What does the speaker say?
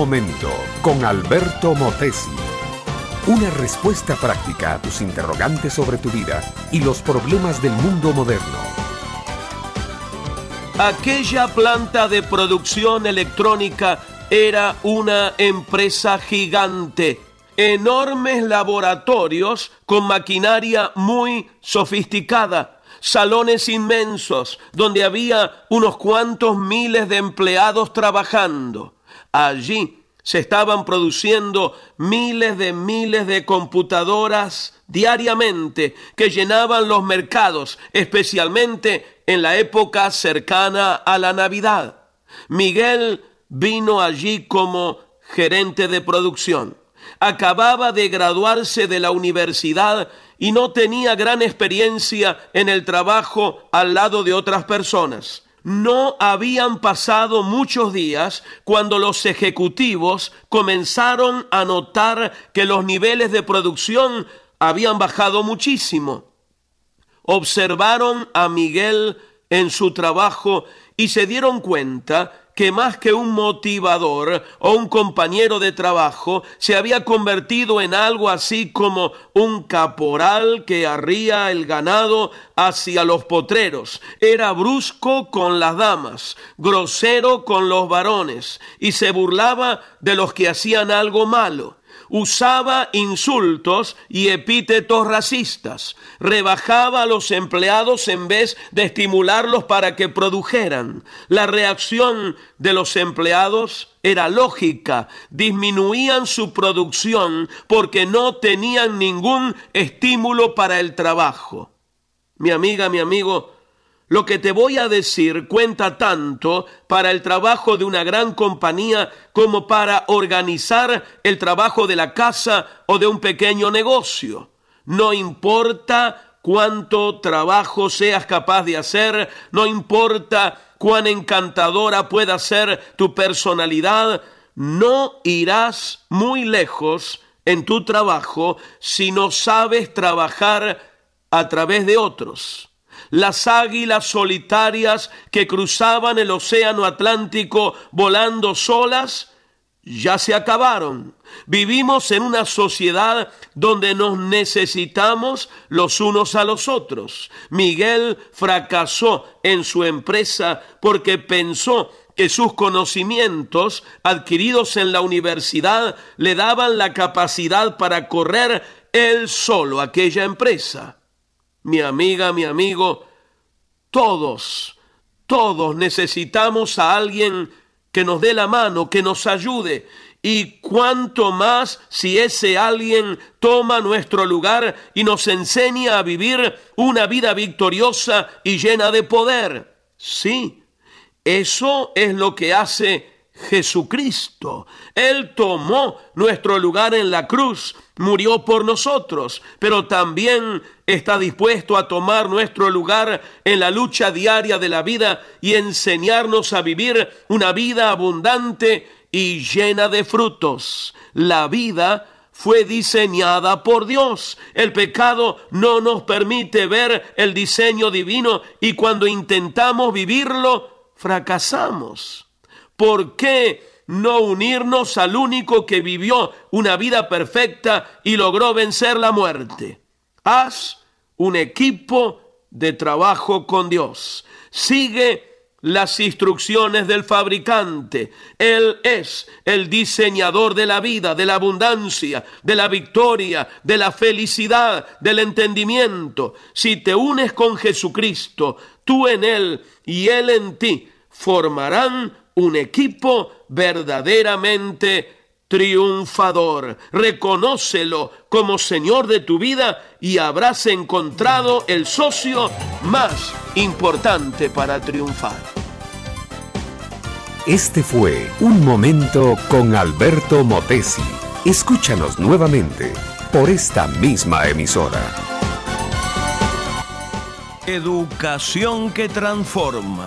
momento con Alberto Motesi. Una respuesta práctica a tus interrogantes sobre tu vida y los problemas del mundo moderno. Aquella planta de producción electrónica era una empresa gigante. Enormes laboratorios con maquinaria muy sofisticada salones inmensos donde había unos cuantos miles de empleados trabajando. Allí se estaban produciendo miles de miles de computadoras diariamente que llenaban los mercados, especialmente en la época cercana a la Navidad. Miguel vino allí como gerente de producción. Acababa de graduarse de la universidad y no tenía gran experiencia en el trabajo al lado de otras personas. No habían pasado muchos días cuando los ejecutivos comenzaron a notar que los niveles de producción habían bajado muchísimo. Observaron a Miguel en su trabajo y se dieron cuenta que más que un motivador o un compañero de trabajo, se había convertido en algo así como un caporal que arría el ganado hacia los potreros. Era brusco con las damas, grosero con los varones, y se burlaba de los que hacían algo malo usaba insultos y epítetos racistas, rebajaba a los empleados en vez de estimularlos para que produjeran. La reacción de los empleados era lógica, disminuían su producción porque no tenían ningún estímulo para el trabajo. Mi amiga, mi amigo, lo que te voy a decir cuenta tanto para el trabajo de una gran compañía como para organizar el trabajo de la casa o de un pequeño negocio. No importa cuánto trabajo seas capaz de hacer, no importa cuán encantadora pueda ser tu personalidad, no irás muy lejos en tu trabajo si no sabes trabajar a través de otros. Las águilas solitarias que cruzaban el océano Atlántico volando solas ya se acabaron. Vivimos en una sociedad donde nos necesitamos los unos a los otros. Miguel fracasó en su empresa porque pensó que sus conocimientos adquiridos en la universidad le daban la capacidad para correr él solo aquella empresa. Mi amiga, mi amigo, todos, todos necesitamos a alguien que nos dé la mano, que nos ayude. Y cuanto más si ese alguien toma nuestro lugar y nos enseña a vivir una vida victoriosa y llena de poder. Sí, eso es lo que hace Jesucristo. Él tomó nuestro lugar en la cruz, murió por nosotros, pero también está dispuesto a tomar nuestro lugar en la lucha diaria de la vida y enseñarnos a vivir una vida abundante y llena de frutos. La vida fue diseñada por Dios. El pecado no nos permite ver el diseño divino y cuando intentamos vivirlo, fracasamos. ¿Por qué no unirnos al único que vivió una vida perfecta y logró vencer la muerte? Haz un equipo de trabajo con Dios. Sigue las instrucciones del fabricante. Él es el diseñador de la vida, de la abundancia, de la victoria, de la felicidad, del entendimiento. Si te unes con Jesucristo, tú en Él y Él en ti, formarán un equipo verdaderamente triunfador. Reconócelo como Señor de tu vida y habrás encontrado el socio más importante para triunfar. Este fue Un Momento con Alberto Motesi. Escúchanos nuevamente por esta misma emisora. Educación que transforma